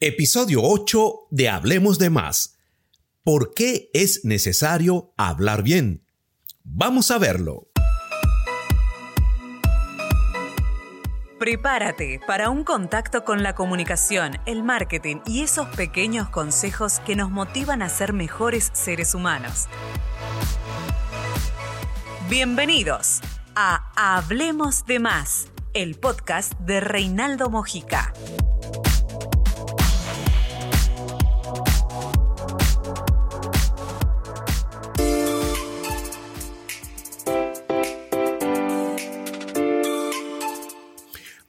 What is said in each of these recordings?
Episodio 8 de Hablemos de más. ¿Por qué es necesario hablar bien? Vamos a verlo. Prepárate para un contacto con la comunicación, el marketing y esos pequeños consejos que nos motivan a ser mejores seres humanos. Bienvenidos a Hablemos de más, el podcast de Reinaldo Mojica.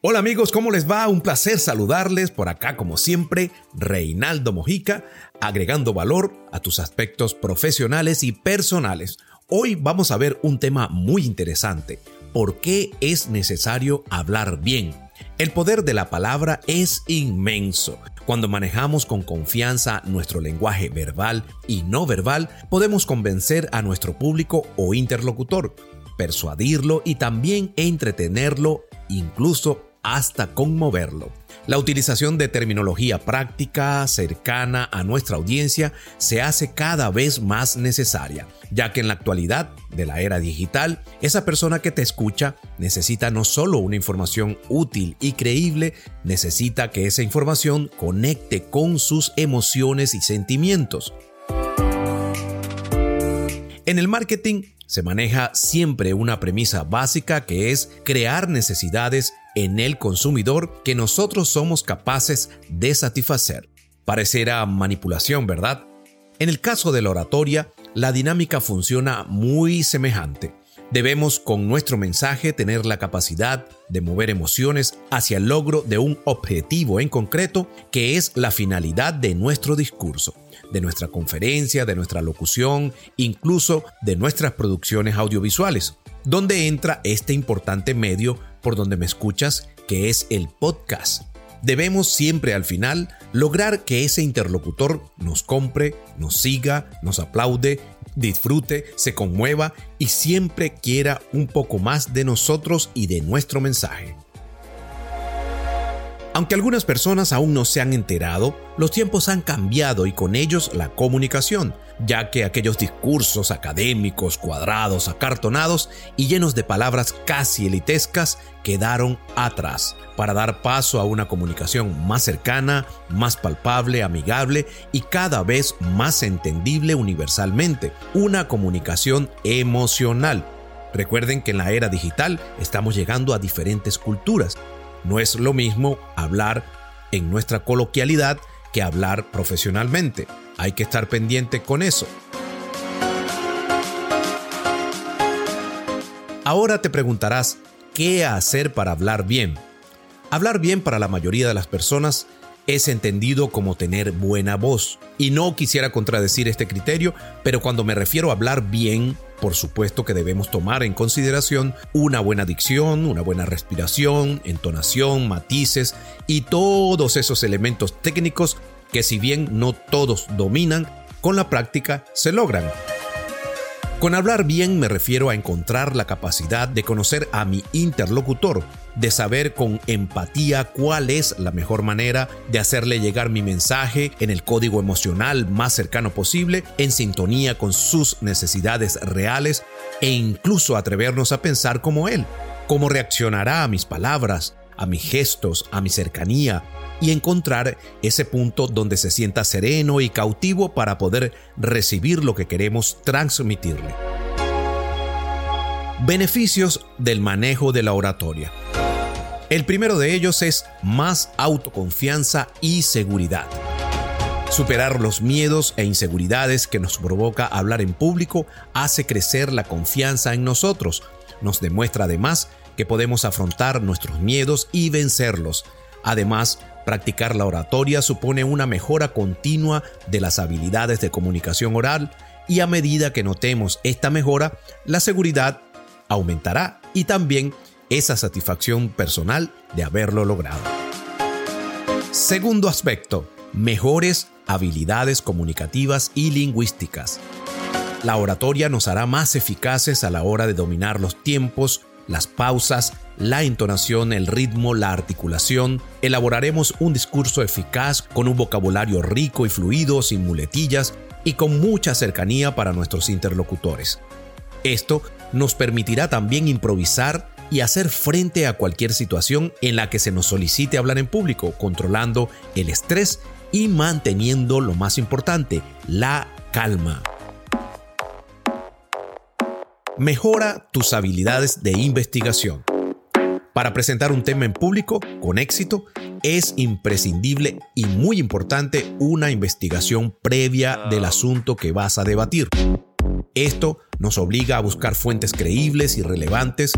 Hola amigos, ¿cómo les va? Un placer saludarles por acá como siempre, Reinaldo Mojica, agregando valor a tus aspectos profesionales y personales. Hoy vamos a ver un tema muy interesante. ¿Por qué es necesario hablar bien? El poder de la palabra es inmenso. Cuando manejamos con confianza nuestro lenguaje verbal y no verbal, podemos convencer a nuestro público o interlocutor, persuadirlo y también entretenerlo, incluso hasta conmoverlo. La utilización de terminología práctica, cercana a nuestra audiencia, se hace cada vez más necesaria, ya que en la actualidad de la era digital, esa persona que te escucha necesita no solo una información útil y creíble, necesita que esa información conecte con sus emociones y sentimientos. En el marketing se maneja siempre una premisa básica que es crear necesidades en el consumidor que nosotros somos capaces de satisfacer. Parecerá manipulación, ¿verdad? En el caso de la oratoria, la dinámica funciona muy semejante. Debemos con nuestro mensaje tener la capacidad de mover emociones hacia el logro de un objetivo en concreto que es la finalidad de nuestro discurso, de nuestra conferencia, de nuestra locución, incluso de nuestras producciones audiovisuales, donde entra este importante medio por donde me escuchas, que es el podcast. Debemos siempre al final lograr que ese interlocutor nos compre, nos siga, nos aplaude, disfrute, se conmueva y siempre quiera un poco más de nosotros y de nuestro mensaje. Aunque algunas personas aún no se han enterado, los tiempos han cambiado y con ellos la comunicación, ya que aquellos discursos académicos, cuadrados, acartonados y llenos de palabras casi elitescas quedaron atrás, para dar paso a una comunicación más cercana, más palpable, amigable y cada vez más entendible universalmente, una comunicación emocional. Recuerden que en la era digital estamos llegando a diferentes culturas no es lo mismo hablar en nuestra coloquialidad que hablar profesionalmente. Hay que estar pendiente con eso. Ahora te preguntarás, ¿qué hacer para hablar bien? Hablar bien para la mayoría de las personas es entendido como tener buena voz. Y no quisiera contradecir este criterio, pero cuando me refiero a hablar bien, por supuesto que debemos tomar en consideración una buena dicción, una buena respiración, entonación, matices y todos esos elementos técnicos que si bien no todos dominan, con la práctica se logran. Con hablar bien me refiero a encontrar la capacidad de conocer a mi interlocutor, de saber con empatía cuál es la mejor manera de hacerle llegar mi mensaje en el código emocional más cercano posible, en sintonía con sus necesidades reales e incluso atrevernos a pensar como él, cómo reaccionará a mis palabras, a mis gestos, a mi cercanía, y encontrar ese punto donde se sienta sereno y cautivo para poder recibir lo que queremos transmitirle. Beneficios del manejo de la oratoria. El primero de ellos es más autoconfianza y seguridad. Superar los miedos e inseguridades que nos provoca hablar en público hace crecer la confianza en nosotros. Nos demuestra además que podemos afrontar nuestros miedos y vencerlos. Además, Practicar la oratoria supone una mejora continua de las habilidades de comunicación oral y a medida que notemos esta mejora, la seguridad aumentará y también esa satisfacción personal de haberlo logrado. Segundo aspecto, mejores habilidades comunicativas y lingüísticas. La oratoria nos hará más eficaces a la hora de dominar los tiempos, las pausas, la entonación, el ritmo, la articulación. Elaboraremos un discurso eficaz con un vocabulario rico y fluido, sin muletillas y con mucha cercanía para nuestros interlocutores. Esto nos permitirá también improvisar y hacer frente a cualquier situación en la que se nos solicite hablar en público, controlando el estrés y manteniendo lo más importante, la calma. Mejora tus habilidades de investigación. Para presentar un tema en público con éxito, es imprescindible y muy importante una investigación previa del asunto que vas a debatir. Esto nos obliga a buscar fuentes creíbles y relevantes.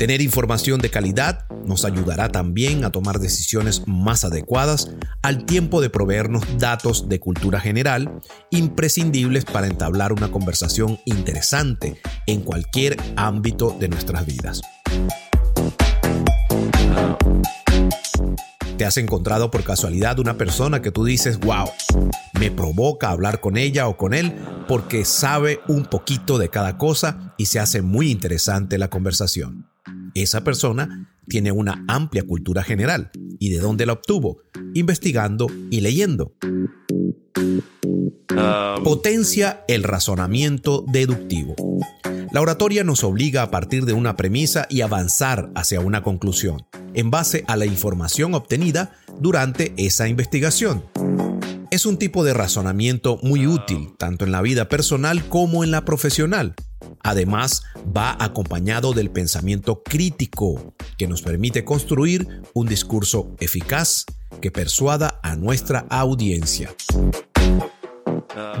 Tener información de calidad nos ayudará también a tomar decisiones más adecuadas al tiempo de proveernos datos de cultura general imprescindibles para entablar una conversación interesante en cualquier ámbito de nuestras vidas. ¿Te has encontrado por casualidad una persona que tú dices, wow, me provoca hablar con ella o con él porque sabe un poquito de cada cosa y se hace muy interesante la conversación? Esa persona tiene una amplia cultura general. ¿Y de dónde la obtuvo? Investigando y leyendo. Um, Potencia el razonamiento deductivo. La oratoria nos obliga a partir de una premisa y avanzar hacia una conclusión, en base a la información obtenida durante esa investigación. Es un tipo de razonamiento muy útil, tanto en la vida personal como en la profesional. Además, va acompañado del pensamiento crítico, que nos permite construir un discurso eficaz que persuada a nuestra audiencia.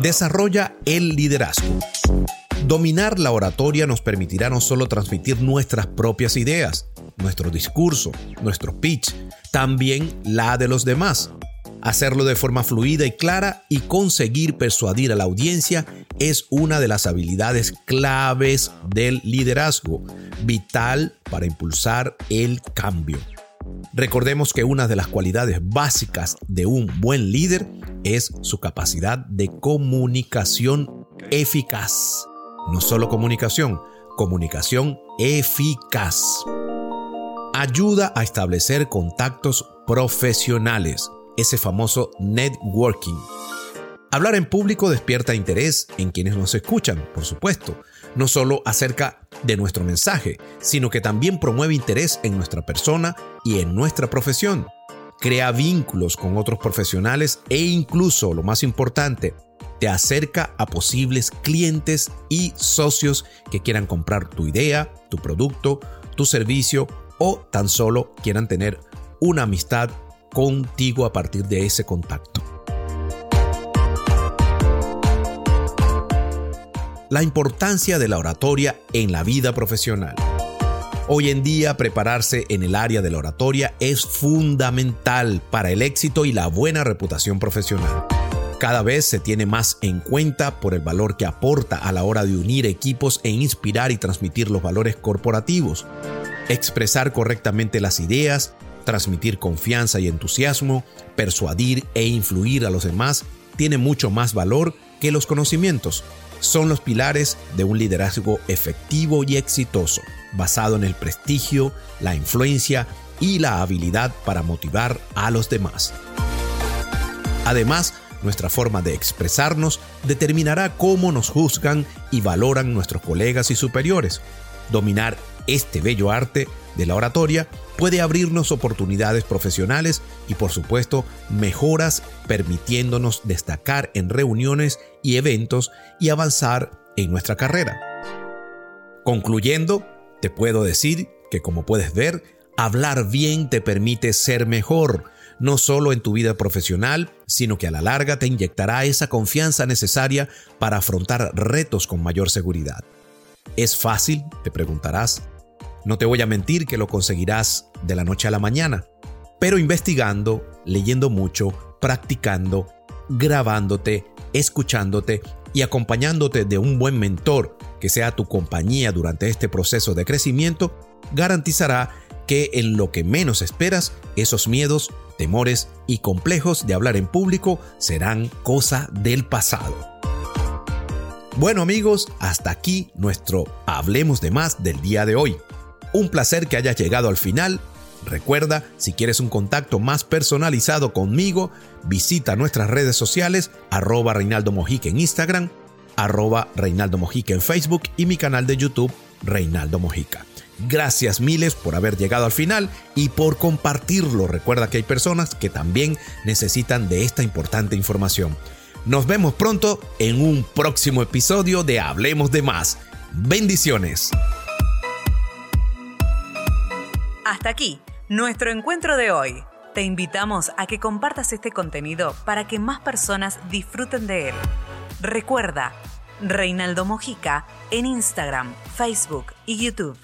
Desarrolla el liderazgo. Dominar la oratoria nos permitirá no solo transmitir nuestras propias ideas, nuestro discurso, nuestro pitch, también la de los demás. Hacerlo de forma fluida y clara y conseguir persuadir a la audiencia es una de las habilidades claves del liderazgo, vital para impulsar el cambio. Recordemos que una de las cualidades básicas de un buen líder es su capacidad de comunicación eficaz. No solo comunicación, comunicación eficaz. Ayuda a establecer contactos profesionales, ese famoso networking. Hablar en público despierta interés en quienes nos escuchan, por supuesto, no solo acerca de nuestro mensaje, sino que también promueve interés en nuestra persona y en nuestra profesión. Crea vínculos con otros profesionales e incluso, lo más importante, te acerca a posibles clientes y socios que quieran comprar tu idea, tu producto, tu servicio o tan solo quieran tener una amistad contigo a partir de ese contacto. la importancia de la oratoria en la vida profesional. Hoy en día prepararse en el área de la oratoria es fundamental para el éxito y la buena reputación profesional. Cada vez se tiene más en cuenta por el valor que aporta a la hora de unir equipos e inspirar y transmitir los valores corporativos. Expresar correctamente las ideas, transmitir confianza y entusiasmo, persuadir e influir a los demás tiene mucho más valor que los conocimientos son los pilares de un liderazgo efectivo y exitoso, basado en el prestigio, la influencia y la habilidad para motivar a los demás. Además, nuestra forma de expresarnos determinará cómo nos juzgan y valoran nuestros colegas y superiores. Dominar este bello arte de la oratoria puede abrirnos oportunidades profesionales y por supuesto mejoras permitiéndonos destacar en reuniones y eventos y avanzar en nuestra carrera. Concluyendo, te puedo decir que como puedes ver, hablar bien te permite ser mejor, no solo en tu vida profesional, sino que a la larga te inyectará esa confianza necesaria para afrontar retos con mayor seguridad. ¿Es fácil? Te preguntarás. No te voy a mentir que lo conseguirás de la noche a la mañana, pero investigando, leyendo mucho, practicando, grabándote, escuchándote y acompañándote de un buen mentor que sea tu compañía durante este proceso de crecimiento, garantizará que en lo que menos esperas, esos miedos, temores y complejos de hablar en público serán cosa del pasado. Bueno amigos, hasta aquí nuestro Hablemos de más del día de hoy. Un placer que hayas llegado al final. Recuerda, si quieres un contacto más personalizado conmigo, visita nuestras redes sociales, arroba Reinaldo Mojica en Instagram, arroba Reinaldo Mojica en Facebook y mi canal de YouTube, Reinaldo Mojica. Gracias miles por haber llegado al final y por compartirlo. Recuerda que hay personas que también necesitan de esta importante información. Nos vemos pronto en un próximo episodio de Hablemos de Más. Bendiciones. Hasta aquí, nuestro encuentro de hoy. Te invitamos a que compartas este contenido para que más personas disfruten de él. Recuerda, Reinaldo Mojica en Instagram, Facebook y YouTube.